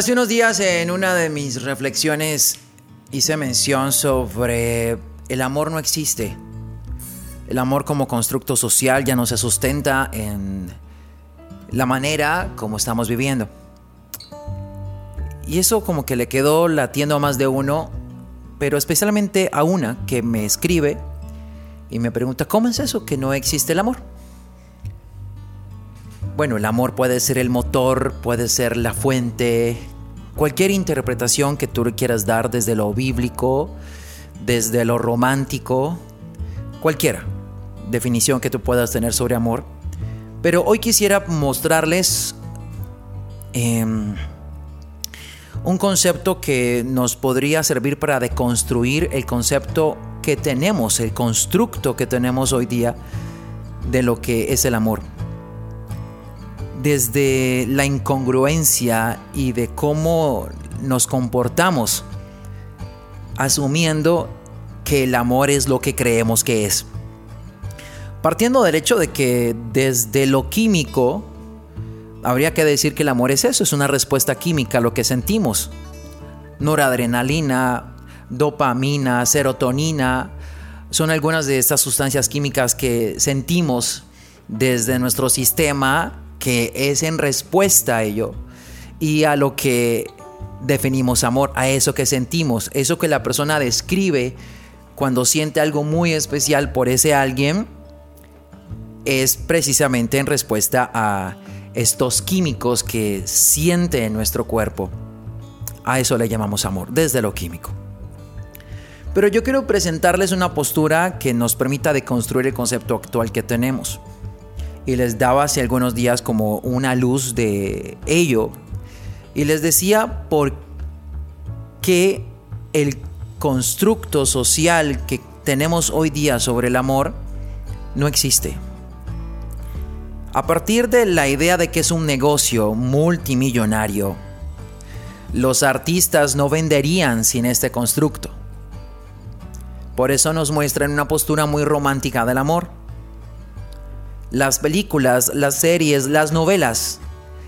Hace unos días en una de mis reflexiones hice mención sobre el amor no existe. El amor como constructo social ya no se sustenta en la manera como estamos viviendo. Y eso como que le quedó latiendo a más de uno, pero especialmente a una que me escribe y me pregunta, ¿cómo es eso que no existe el amor? Bueno, el amor puede ser el motor, puede ser la fuente, cualquier interpretación que tú quieras dar desde lo bíblico, desde lo romántico, cualquiera definición que tú puedas tener sobre amor. Pero hoy quisiera mostrarles em, un concepto que nos podría servir para deconstruir el concepto que tenemos, el constructo que tenemos hoy día de lo que es el amor desde la incongruencia y de cómo nos comportamos, asumiendo que el amor es lo que creemos que es. Partiendo del hecho de que desde lo químico, habría que decir que el amor es eso, es una respuesta química a lo que sentimos. Noradrenalina, dopamina, serotonina, son algunas de estas sustancias químicas que sentimos desde nuestro sistema que es en respuesta a ello y a lo que definimos amor, a eso que sentimos, eso que la persona describe cuando siente algo muy especial por ese alguien, es precisamente en respuesta a estos químicos que siente en nuestro cuerpo. A eso le llamamos amor, desde lo químico. Pero yo quiero presentarles una postura que nos permita deconstruir el concepto actual que tenemos y les daba hace algunos días como una luz de ello y les decía por qué el constructo social que tenemos hoy día sobre el amor no existe. A partir de la idea de que es un negocio multimillonario, los artistas no venderían sin este constructo. Por eso nos muestran una postura muy romántica del amor las películas, las series, las novelas.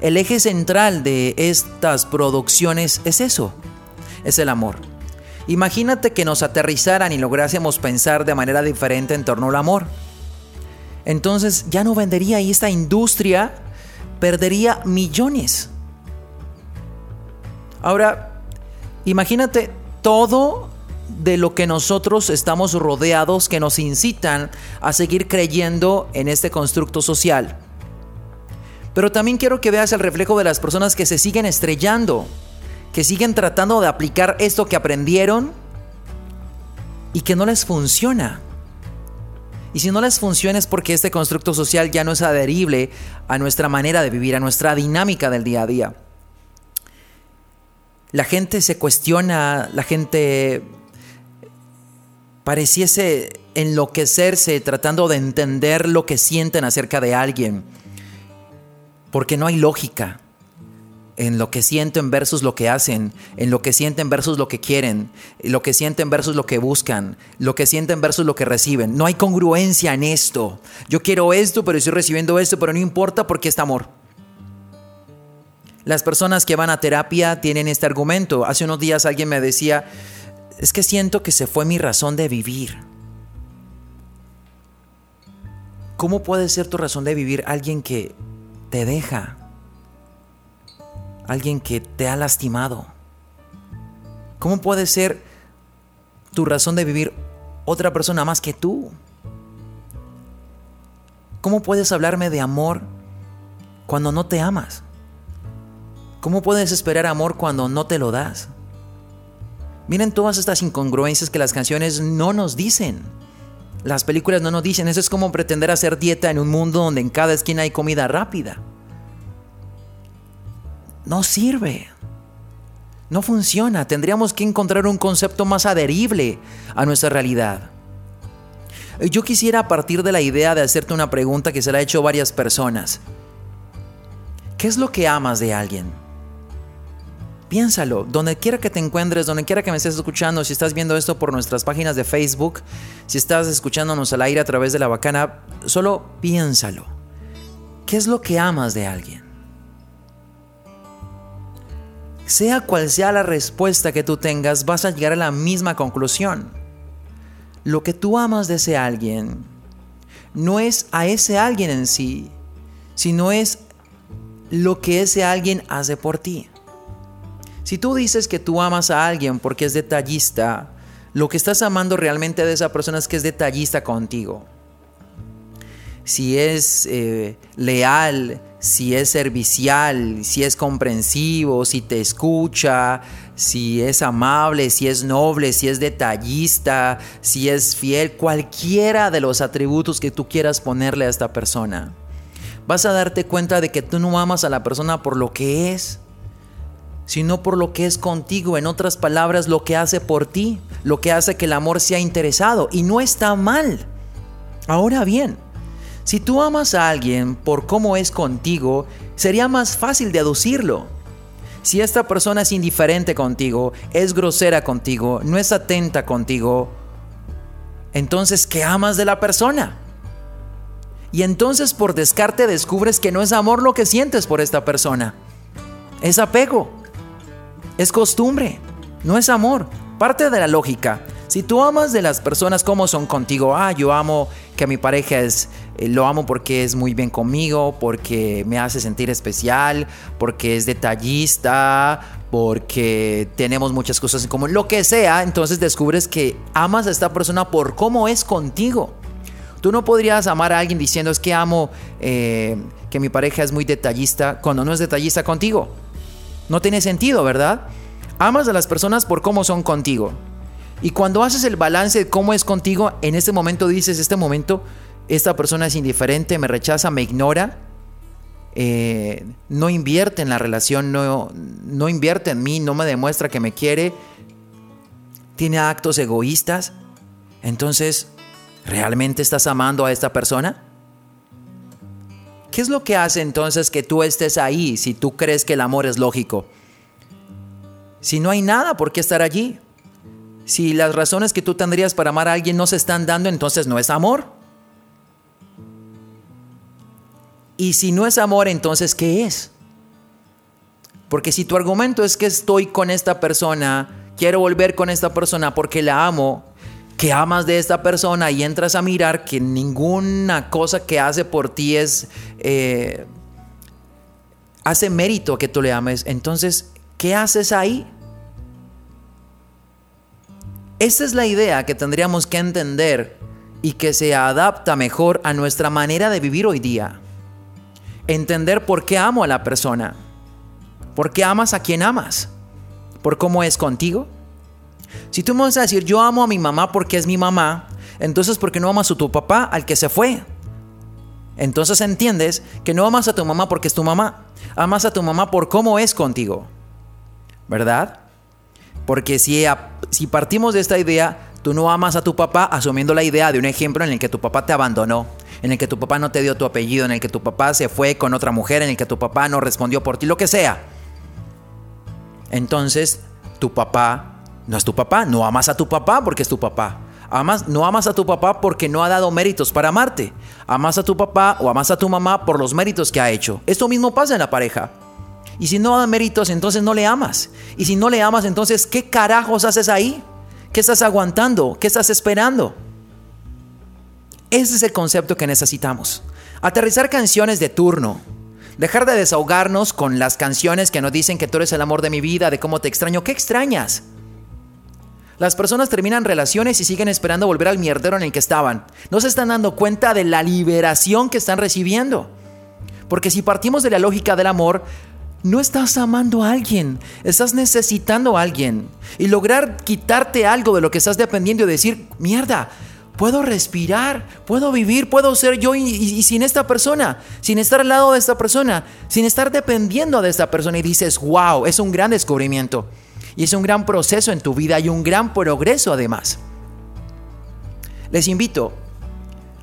El eje central de estas producciones es eso, es el amor. Imagínate que nos aterrizaran y lográsemos pensar de manera diferente en torno al amor. Entonces ya no vendería y esta industria perdería millones. Ahora, imagínate todo de lo que nosotros estamos rodeados que nos incitan a seguir creyendo en este constructo social. Pero también quiero que veas el reflejo de las personas que se siguen estrellando, que siguen tratando de aplicar esto que aprendieron y que no les funciona. Y si no les funciona es porque este constructo social ya no es adherible a nuestra manera de vivir, a nuestra dinámica del día a día. La gente se cuestiona, la gente pareciese enloquecerse tratando de entender lo que sienten acerca de alguien, porque no hay lógica en lo que sienten versus lo que hacen, en lo que sienten versus lo que quieren, lo que sienten versus lo que buscan, lo que sienten versus lo que reciben. No hay congruencia en esto. Yo quiero esto, pero estoy recibiendo esto, pero no importa porque es amor. Las personas que van a terapia tienen este argumento. Hace unos días alguien me decía, es que siento que se fue mi razón de vivir. ¿Cómo puede ser tu razón de vivir alguien que te deja? Alguien que te ha lastimado. ¿Cómo puede ser tu razón de vivir otra persona más que tú? ¿Cómo puedes hablarme de amor cuando no te amas? ¿Cómo puedes esperar amor cuando no te lo das? Miren todas estas incongruencias que las canciones no nos dicen. Las películas no nos dicen. Eso es como pretender hacer dieta en un mundo donde en cada esquina hay comida rápida. No sirve. No funciona. Tendríamos que encontrar un concepto más adherible a nuestra realidad. Yo quisiera partir de la idea de hacerte una pregunta que se la ha hecho varias personas. ¿Qué es lo que amas de alguien? Piénsalo, donde quiera que te encuentres, donde quiera que me estés escuchando, si estás viendo esto por nuestras páginas de Facebook, si estás escuchándonos al aire a través de la bacana, solo piénsalo. ¿Qué es lo que amas de alguien? Sea cual sea la respuesta que tú tengas, vas a llegar a la misma conclusión. Lo que tú amas de ese alguien no es a ese alguien en sí, sino es lo que ese alguien hace por ti. Si tú dices que tú amas a alguien porque es detallista, lo que estás amando realmente de esa persona es que es detallista contigo. Si es eh, leal, si es servicial, si es comprensivo, si te escucha, si es amable, si es noble, si es detallista, si es fiel, cualquiera de los atributos que tú quieras ponerle a esta persona. Vas a darte cuenta de que tú no amas a la persona por lo que es, sino por lo que es contigo. En otras palabras, lo que hace por ti, lo que hace que el amor sea interesado. Y no está mal. Ahora bien, si tú amas a alguien por cómo es contigo, sería más fácil deducirlo. Si esta persona es indiferente contigo, es grosera contigo, no es atenta contigo, entonces, ¿qué amas de la persona? Y entonces por descarte descubres que no es amor lo que sientes por esta persona, es apego es costumbre, no es amor. Parte de la lógica. Si tú amas de las personas como son contigo, ah, yo amo que mi pareja es, eh, lo amo porque es muy bien conmigo, porque me hace sentir especial, porque es detallista, porque tenemos muchas cosas en común, lo que sea, entonces descubres que amas a esta persona por cómo es contigo. Tú no podrías amar a alguien diciendo es que amo eh, que mi pareja es muy detallista cuando no es detallista contigo. No tiene sentido, ¿verdad? Amas a las personas por cómo son contigo. Y cuando haces el balance de cómo es contigo, en este momento dices, este momento, esta persona es indiferente, me rechaza, me ignora, eh, no invierte en la relación, no, no invierte en mí, no me demuestra que me quiere, tiene actos egoístas. Entonces, ¿realmente estás amando a esta persona? ¿Qué es lo que hace entonces que tú estés ahí si tú crees que el amor es lógico? Si no hay nada por qué estar allí. Si las razones que tú tendrías para amar a alguien no se están dando, entonces no es amor. Y si no es amor, entonces ¿qué es? Porque si tu argumento es que estoy con esta persona, quiero volver con esta persona porque la amo, que amas de esta persona y entras a mirar que ninguna cosa que hace por ti es eh, hace mérito que tú le ames, entonces, ¿qué haces ahí? Esa es la idea que tendríamos que entender y que se adapta mejor a nuestra manera de vivir hoy día. Entender por qué amo a la persona, por qué amas a quien amas, por cómo es contigo, si tú me vas a decir, yo amo a mi mamá porque es mi mamá, entonces ¿por qué no amas a tu papá al que se fue? Entonces entiendes que no amas a tu mamá porque es tu mamá, amas a tu mamá por cómo es contigo, ¿verdad? Porque si, si partimos de esta idea, tú no amas a tu papá asumiendo la idea de un ejemplo en el que tu papá te abandonó, en el que tu papá no te dio tu apellido, en el que tu papá se fue con otra mujer, en el que tu papá no respondió por ti, lo que sea. Entonces, tu papá no es tu papá, no amas a tu papá porque es tu papá. Amas, no amas a tu papá porque no ha dado méritos para amarte. Amas a tu papá o amas a tu mamá por los méritos que ha hecho. Esto mismo pasa en la pareja. Y si no da méritos, entonces no le amas. Y si no le amas, entonces, ¿qué carajos haces ahí? ¿Qué estás aguantando? ¿Qué estás esperando? Ese es el concepto que necesitamos. Aterrizar canciones de turno. Dejar de desahogarnos con las canciones que nos dicen que tú eres el amor de mi vida, de cómo te extraño. ¿Qué extrañas? Las personas terminan relaciones y siguen esperando volver al mierdero en el que estaban. No se están dando cuenta de la liberación que están recibiendo. Porque si partimos de la lógica del amor, no estás amando a alguien, estás necesitando a alguien. Y lograr quitarte algo de lo que estás dependiendo y decir, mierda, puedo respirar, puedo vivir, puedo ser yo y, sin esta persona, sin estar al lado de esta persona, sin estar dependiendo de esta persona. Y dices, wow, es un gran descubrimiento. Y es un gran proceso en tu vida y un gran progreso además. Les invito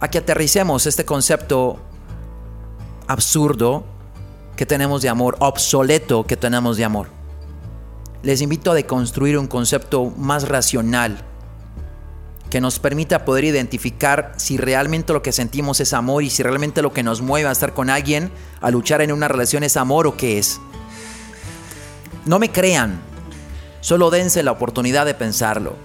a que aterricemos este concepto absurdo que tenemos de amor, obsoleto que tenemos de amor. Les invito a deconstruir un concepto más racional que nos permita poder identificar si realmente lo que sentimos es amor y si realmente lo que nos mueve a estar con alguien, a luchar en una relación es amor o qué es. No me crean, solo dense la oportunidad de pensarlo.